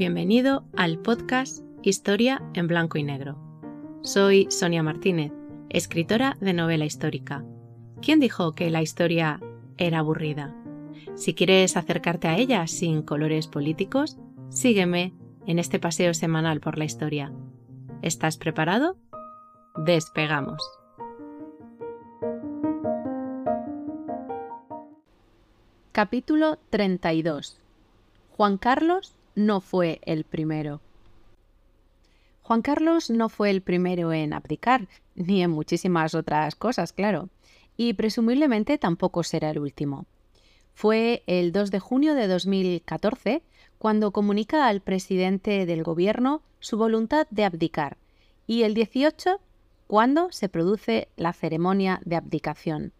Bienvenido al podcast Historia en Blanco y Negro. Soy Sonia Martínez, escritora de novela histórica. ¿Quién dijo que la historia era aburrida? Si quieres acercarte a ella sin colores políticos, sígueme en este paseo semanal por la historia. ¿Estás preparado? Despegamos. Capítulo 32. Juan Carlos no fue el primero. Juan Carlos no fue el primero en abdicar, ni en muchísimas otras cosas, claro, y presumiblemente tampoco será el último. Fue el 2 de junio de 2014 cuando comunica al presidente del gobierno su voluntad de abdicar, y el 18 cuando se produce la ceremonia de abdicación.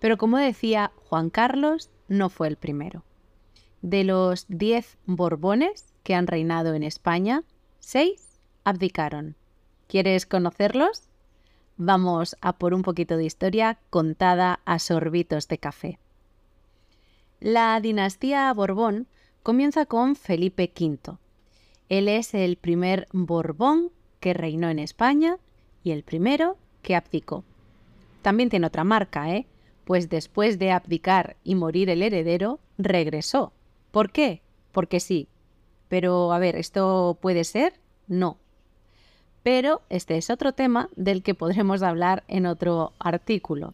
Pero como decía, Juan Carlos no fue el primero. De los diez Borbones que han reinado en España, seis abdicaron. ¿Quieres conocerlos? Vamos a por un poquito de historia contada a sorbitos de café. La dinastía Borbón comienza con Felipe V. Él es el primer Borbón que reinó en España y el primero que abdicó. También tiene otra marca, ¿eh? pues después de abdicar y morir el heredero, regresó. ¿Por qué? Porque sí. Pero, a ver, ¿esto puede ser? No. Pero este es otro tema del que podremos hablar en otro artículo.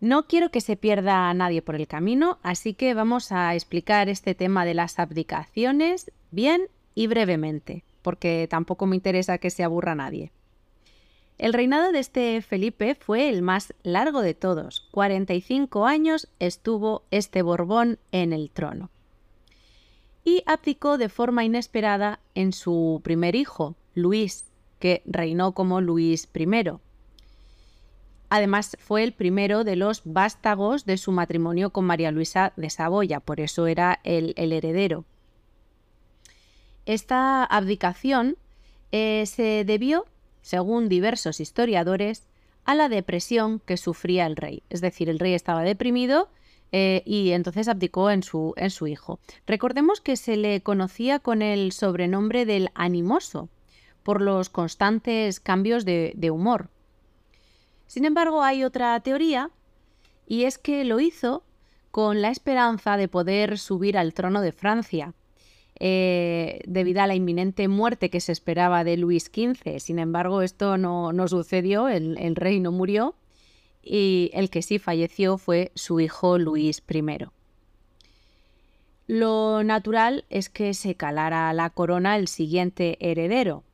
No quiero que se pierda a nadie por el camino, así que vamos a explicar este tema de las abdicaciones bien y brevemente, porque tampoco me interesa que se aburra nadie. El reinado de este Felipe fue el más largo de todos. 45 años estuvo este Borbón en el trono. Y abdicó de forma inesperada en su primer hijo, Luis, que reinó como Luis I. Además, fue el primero de los vástagos de su matrimonio con María Luisa de Saboya, por eso era el, heredero. Esta abdicación eh, se debió según diversos historiadores, a la depresión que sufría el rey. Es decir, el rey estaba deprimido eh, y entonces abdicó en su, en su hijo. Recordemos que se le conocía con el sobrenombre del animoso, por los constantes cambios de, de humor. Sin embargo, hay otra teoría, y es que lo hizo con la esperanza de poder subir al trono de Francia, eh, debido a la inminente muerte que se esperaba de Luis XV. Sin embargo, esto no, sucedió, el, rey no murió y el que sí falleció fue su hijo Luis I. Lo natural es que se calara la corona el siguiente heredero,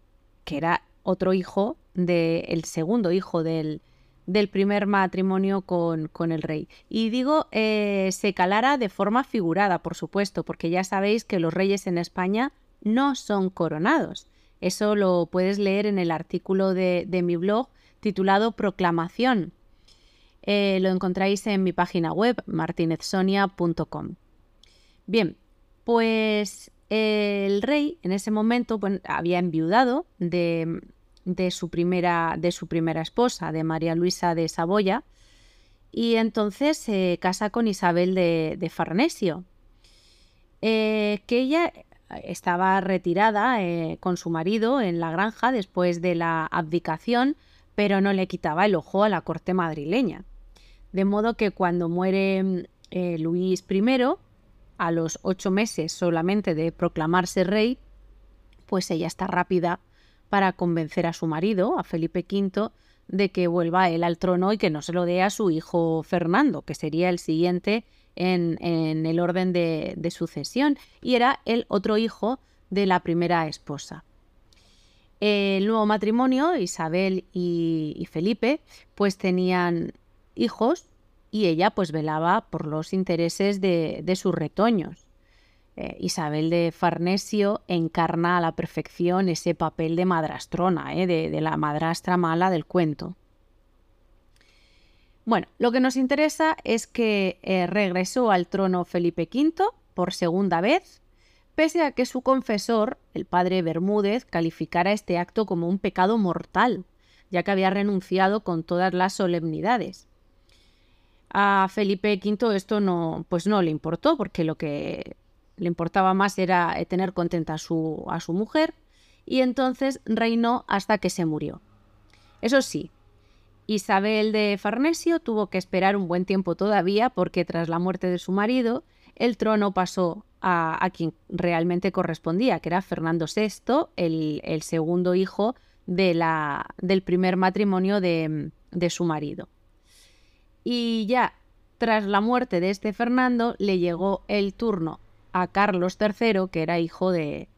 que era otro hijo del segundo hijo del, del primer matrimonio con, el rey. Y digo, eh, se calara de forma figurada, por supuesto, porque ya sabéis que los reyes en España no son coronados. Eso lo puedes leer en el artículo de, mi blog titulado Proclamación. Eh, lo encontráis en mi página web, martinezsonia.com. Bien, pues el rey en ese momento había enviudado de, de su primera, de su primera esposa, de María Luisa de Saboya, y entonces se casa con Isabel de, Farnesio, eh, que ella estaba retirada eh, con su marido en la granja después de la abdicación, pero no le quitaba el ojo a la corte madrileña. De modo que cuando muere eh, Luis I, a los ocho meses solamente de proclamarse rey, pues ella está rápida para convencer a su marido, a Felipe V, de que vuelva él al trono y que no se lo dé a su hijo Fernando, que sería el siguiente en, el orden de, sucesión, y era el otro hijo de la primera esposa. El nuevo matrimonio, Isabel y, Felipe, pues tenían hijos y ella pues velaba por los intereses de sus retoños. Eh, Isabel de Farnesio encarna a la perfección ese papel de madrastrona, eh, de, la madrastra mala del cuento. Bueno, lo que nos interesa es que eh, regresó al trono Felipe V por segunda vez, pese a que su confesor, el padre Bermúdez, calificara este acto como un pecado mortal, ya que había renunciado con todas las solemnidades. A Felipe V esto no, pues no le importó, porque lo que le importaba más era eh, tener contenta a su, a su mujer y entonces reinó hasta que se murió. Eso sí, Isabel de Farnesio tuvo que esperar un buen tiempo todavía porque tras la muerte de su marido, el trono pasó a, quien realmente correspondía, que era Fernando VI, el, segundo hijo de la, del primer matrimonio de, su marido. Y ya tras la muerte de este Fernando le llegó el turno a Carlos III, que era hijo de,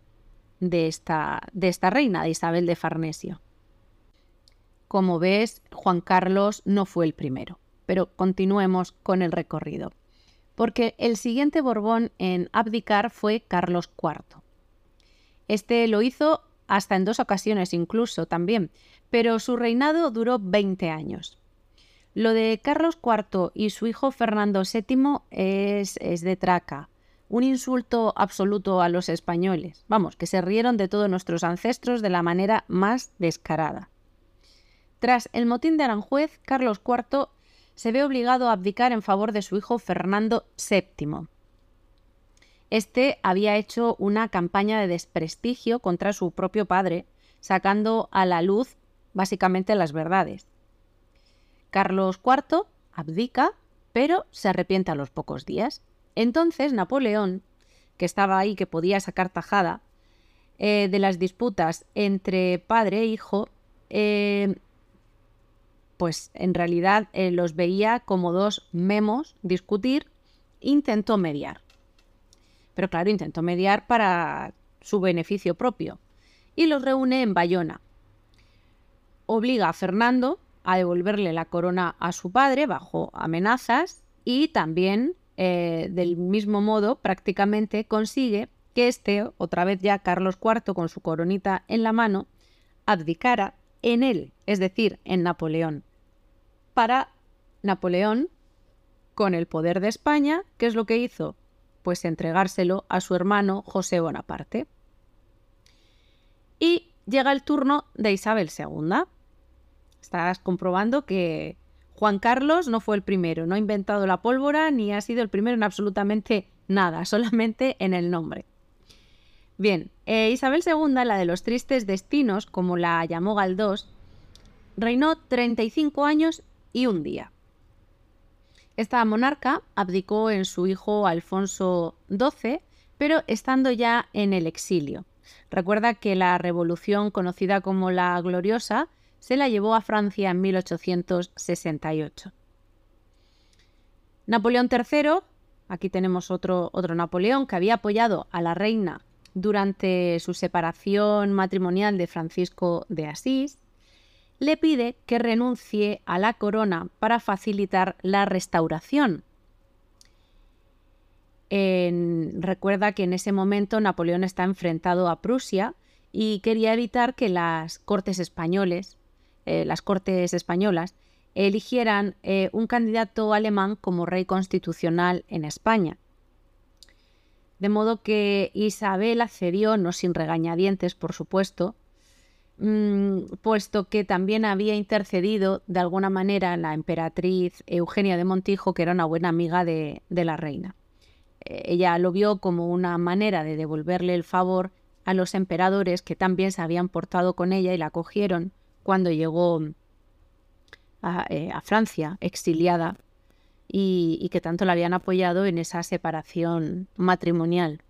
de, esta, de esta reina, de Isabel de Farnesio. Como ves, Juan Carlos no fue el primero, pero continuemos con el recorrido porque el siguiente Borbón en abdicar fue Carlos IV. Este lo hizo hasta en dos ocasiones incluso también, pero su reinado duró 20 años. Lo de Carlos IV y su hijo Fernando VII es, es de traca, un insulto absoluto a los españoles. Vamos, que se rieron de todos nuestros ancestros de la manera más descarada. Tras el motín de Aranjuez, Carlos IV se ve obligado a abdicar en favor de su hijo Fernando VII. Este había hecho una campaña de desprestigio contra su propio padre, sacando a la luz básicamente las verdades. Carlos IV abdica, pero se arrepiente a los pocos días. Entonces Napoleón, que estaba ahí, que podía sacar tajada eh, de las disputas entre padre e hijo, eh, pues en realidad eh, los veía como dos memos discutir, intentó mediar. Pero claro, intentó mediar para su beneficio propio y los reúne en Bayona. Obliga a Fernando a devolverle la corona a su padre bajo amenazas y también eh, del mismo modo prácticamente consigue que este, otra vez ya Carlos IV con su coronita en la mano, abdicara en él, es decir, en Napoleón para Napoleón con el poder de España, ¿qué es lo que hizo? Pues entregárselo a su hermano José Bonaparte. Y llega el turno de Isabel II. Estás comprobando que Juan Carlos no fue el primero, no ha inventado la pólvora ni ha sido el primero en absolutamente nada, solamente en el nombre. Bien, eh, Isabel II, la de los tristes destinos, como la llamó Galdós, reinó 35 años y un día. Esta monarca abdicó en su hijo Alfonso XII, pero estando ya en el exilio. Recuerda que la revolución conocida como la Gloriosa se la llevó a Francia en 1868. Napoleón III, aquí tenemos otro, otro Napoleón que había apoyado a la reina durante su separación matrimonial de Francisco de Asís, le pide que renuncie a la corona para facilitar la restauración. recuerda que en ese momento Napoleón está enfrentado a Prusia y quería evitar que las cortes españoles, eh, las cortes españolas, eligieran eh, un candidato alemán como rey constitucional en España. De modo que Isabel accedió, no sin regañadientes, por supuesto, Mm, puesto que también había intercedido de alguna manera la emperatriz Eugenia de Montijo, que era una buena amiga de, la reina. Eh, ella lo vio como una manera de devolverle el favor a los emperadores que también se habían portado con ella y la acogieron cuando llegó a, eh, Francia, exiliada, y, que tanto la habían apoyado en esa separación matrimonial.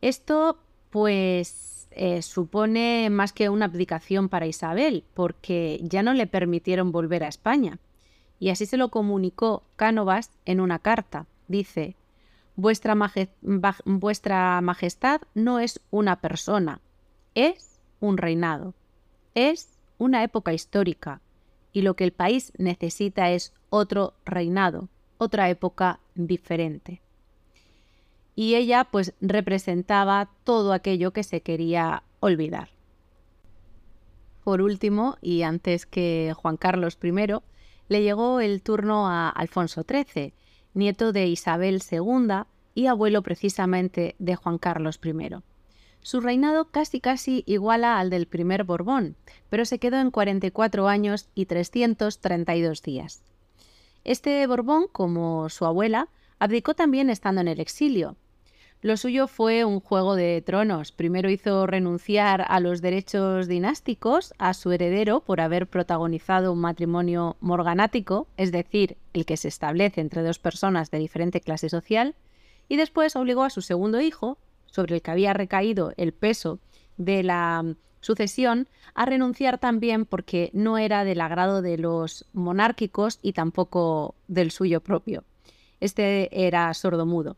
Esto, pues, eh, supone más que una abdicación para Isabel, porque ya no le permitieron volver a España. Y así se lo comunicó Cánovas en una carta. Dice, vuestra Majestad no es una persona, es un reinado, es una época histórica, y lo que el país necesita es otro reinado, otra época diferente y ella pues representaba todo aquello que se quería olvidar. Por último, y antes que Juan Carlos I, le llegó el turno a Alfonso XIII, nieto de Isabel II y abuelo precisamente de Juan Carlos I. Su reinado casi casi iguala al del primer Borbón, pero se quedó en 44 años y 332 días. Este Borbón, como su abuela, abdicó también estando en el exilio, Lo suyo fue un juego de tronos. Primero hizo renunciar a los derechos dinásticos a su heredero por haber protagonizado un matrimonio morganático, es decir, el que se establece entre dos personas de diferente clase social, y después obligó a su segundo hijo, sobre el que había recaído el peso de la sucesión, a renunciar también porque no era del agrado de los monárquicos y tampoco del suyo propio. Este era sordomudo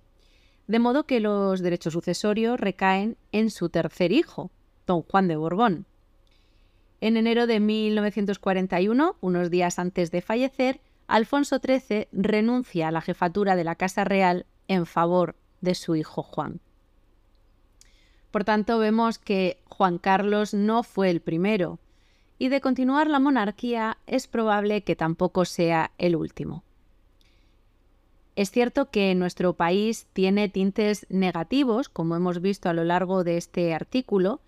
de modo que los derechos sucesorios recaen en su tercer hijo, don Juan de Borbón. En enero de 1941, unos días antes de fallecer, Alfonso XIII renuncia a la jefatura de la Casa Real en favor de su hijo Juan. Por tanto, vemos que Juan Carlos no fue el primero, y de continuar la monarquía es probable que tampoco sea el último. Es cierto que nuestro país tiene tintes negativos, como hemos visto a lo largo de este artículo,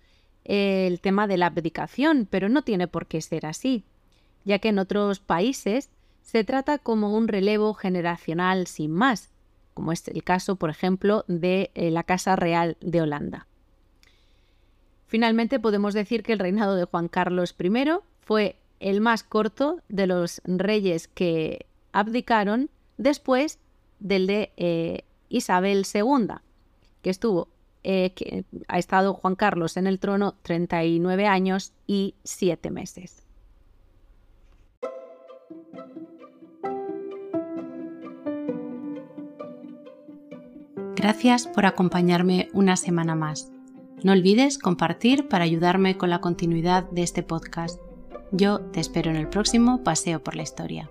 el tema de la abdicación, pero no tiene por qué ser así, ya que en otros países se trata como un relevo generacional sin más, como es el caso, por ejemplo, de eh, la Casa Real de Holanda. Finalmente podemos decir que el reinado de Juan Carlos I fue el más corto de los reyes que abdicaron después del de eh, Isabel II, que estuvo, eh, que ha estado Juan Carlos en el trono 39 años y 7 meses. Gracias por acompañarme una semana más. No olvides compartir para ayudarme con la continuidad de este podcast. Yo te espero en el próximo Paseo por la Historia.